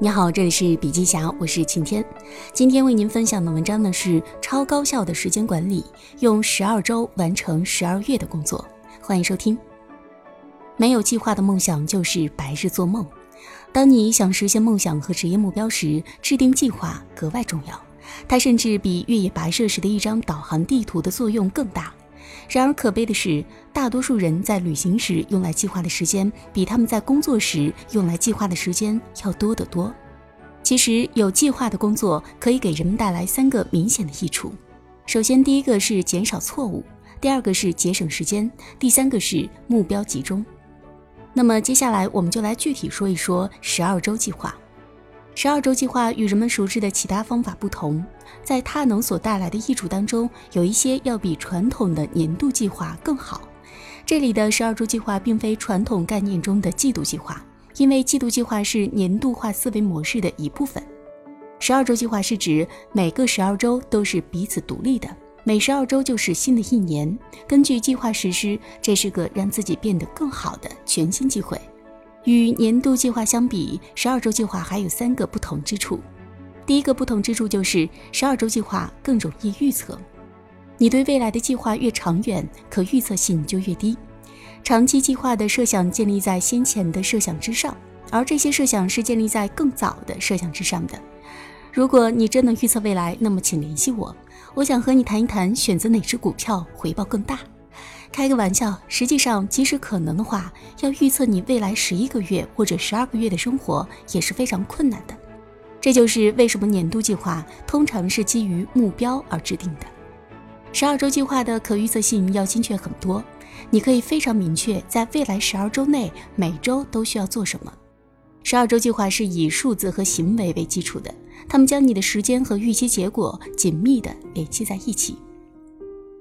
你好，这里是笔记侠，我是晴天。今天为您分享的文章呢是超高效的时间管理，用十二周完成十二月的工作。欢迎收听。没有计划的梦想就是白日做梦。当你想实现梦想和职业目标时，制定计划格外重要。它甚至比越野跋涉时的一张导航地图的作用更大。然而可悲的是，大多数人在旅行时用来计划的时间，比他们在工作时用来计划的时间要多得多。其实，有计划的工作可以给人们带来三个明显的益处。首先，第一个是减少错误；第二个是节省时间；第三个是目标集中。那么，接下来我们就来具体说一说十二周计划。十二周计划与人们熟知的其他方法不同，在它能所带来的益处当中，有一些要比传统的年度计划更好。这里的十二周计划并非传统概念中的季度计划，因为季度计划是年度化思维模式的一部分。十二周计划是指每个十二周都是彼此独立的，每十二周就是新的一年，根据计划实施，这是个让自己变得更好的全新机会。与年度计划相比，十二周计划还有三个不同之处。第一个不同之处就是十二周计划更容易预测。你对未来的计划越长远，可预测性就越低。长期计划的设想建立在先前的设想之上，而这些设想是建立在更早的设想之上的。如果你真能预测未来，那么请联系我，我想和你谈一谈选择哪只股票回报更大。开个玩笑，实际上，即使可能的话，要预测你未来十一个月或者十二个月的生活也是非常困难的。这就是为什么年度计划通常是基于目标而制定的。十二周计划的可预测性要精确很多，你可以非常明确在未来十二周内每周都需要做什么。十二周计划是以数字和行为为基础的，他们将你的时间和预期结果紧密地联系在一起。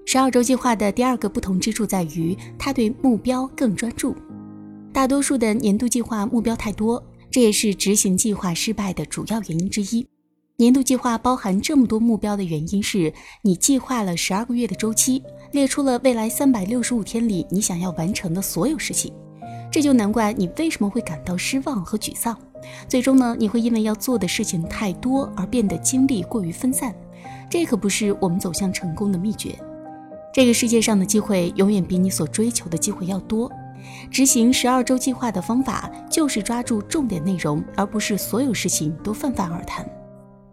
十二周计划的第二个不同之处在于，它对目标更专注。大多数的年度计划目标太多，这也是执行计划失败的主要原因之一。年度计划包含这么多目标的原因是你计划了十二个月的周期，列出了未来三百六十五天里你想要完成的所有事情。这就难怪你为什么会感到失望和沮丧。最终呢，你会因为要做的事情太多而变得精力过于分散。这可不是我们走向成功的秘诀。这个世界上的机会永远比你所追求的机会要多。执行十二周计划的方法就是抓住重点内容，而不是所有事情都泛泛而谈。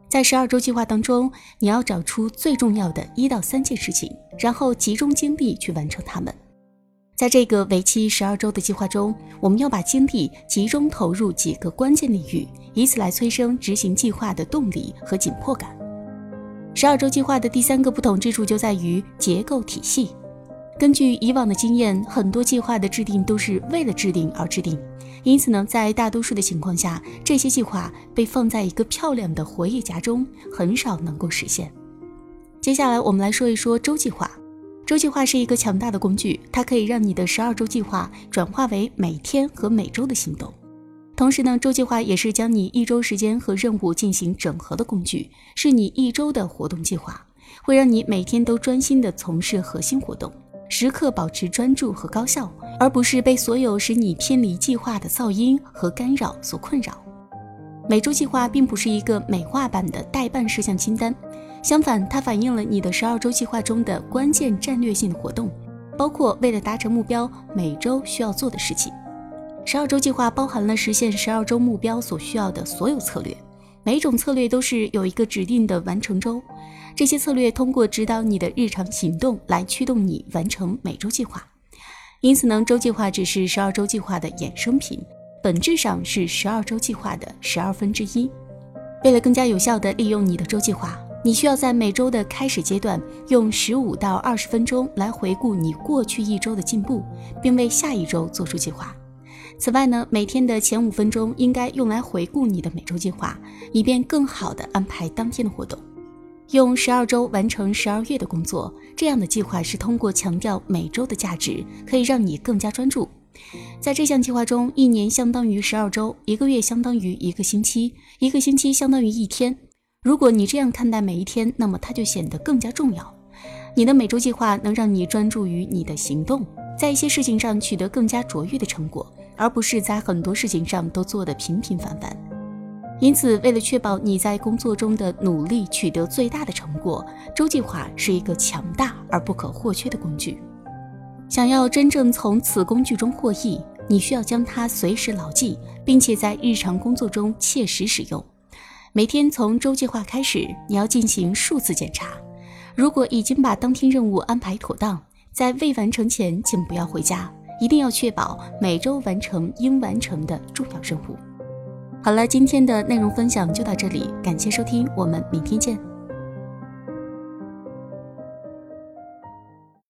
在十二周计划当中，你要找出最重要的一到三件事情，然后集中精力去完成它们。在这个为期十二周的计划中，我们要把精力集中投入几个关键领域，以此来催生执行计划的动力和紧迫感。十二周计划的第三个不同之处就在于结构体系。根据以往的经验，很多计划的制定都是为了制定而制定，因此呢，在大多数的情况下，这些计划被放在一个漂亮的活页夹中，很少能够实现。接下来，我们来说一说周计划。周计划是一个强大的工具，它可以让你的十二周计划转化为每天和每周的行动。同时呢，周计划也是将你一周时间和任务进行整合的工具，是你一周的活动计划，会让你每天都专心的从事核心活动，时刻保持专注和高效，而不是被所有使你偏离计划的噪音和干扰所困扰。每周计划并不是一个美化版的待办事项清单，相反，它反映了你的十二周计划中的关键战略性活动，包括为了达成目标每周需要做的事情。十二周计划包含了实现十二周目标所需要的所有策略，每一种策略都是有一个指定的完成周。这些策略通过指导你的日常行动来驱动你完成每周计划。因此呢，周计划只是十二周计划的衍生品，本质上是十二周计划的十二分之一。为了更加有效地利用你的周计划，你需要在每周的开始阶段用十五到二十分钟来回顾你过去一周的进步，并为下一周做出计划。此外呢，每天的前五分钟应该用来回顾你的每周计划，以便更好地安排当天的活动。用十二周完成十二月的工作，这样的计划是通过强调每周的价值，可以让你更加专注。在这项计划中，一年相当于十二周，一个月相当于一个星期，一个星期相当于一天。如果你这样看待每一天，那么它就显得更加重要。你的每周计划能让你专注于你的行动，在一些事情上取得更加卓越的成果。而不是在很多事情上都做得平平凡凡。因此，为了确保你在工作中的努力取得最大的成果，周计划是一个强大而不可或缺的工具。想要真正从此工具中获益，你需要将它随时牢记，并且在日常工作中切实使用。每天从周计划开始，你要进行数次检查。如果已经把当天任务安排妥当，在未完成前，请不要回家，一定要确保每周完成应完成的重要任务。好了，今天的内容分享就到这里，感谢收听，我们明天见。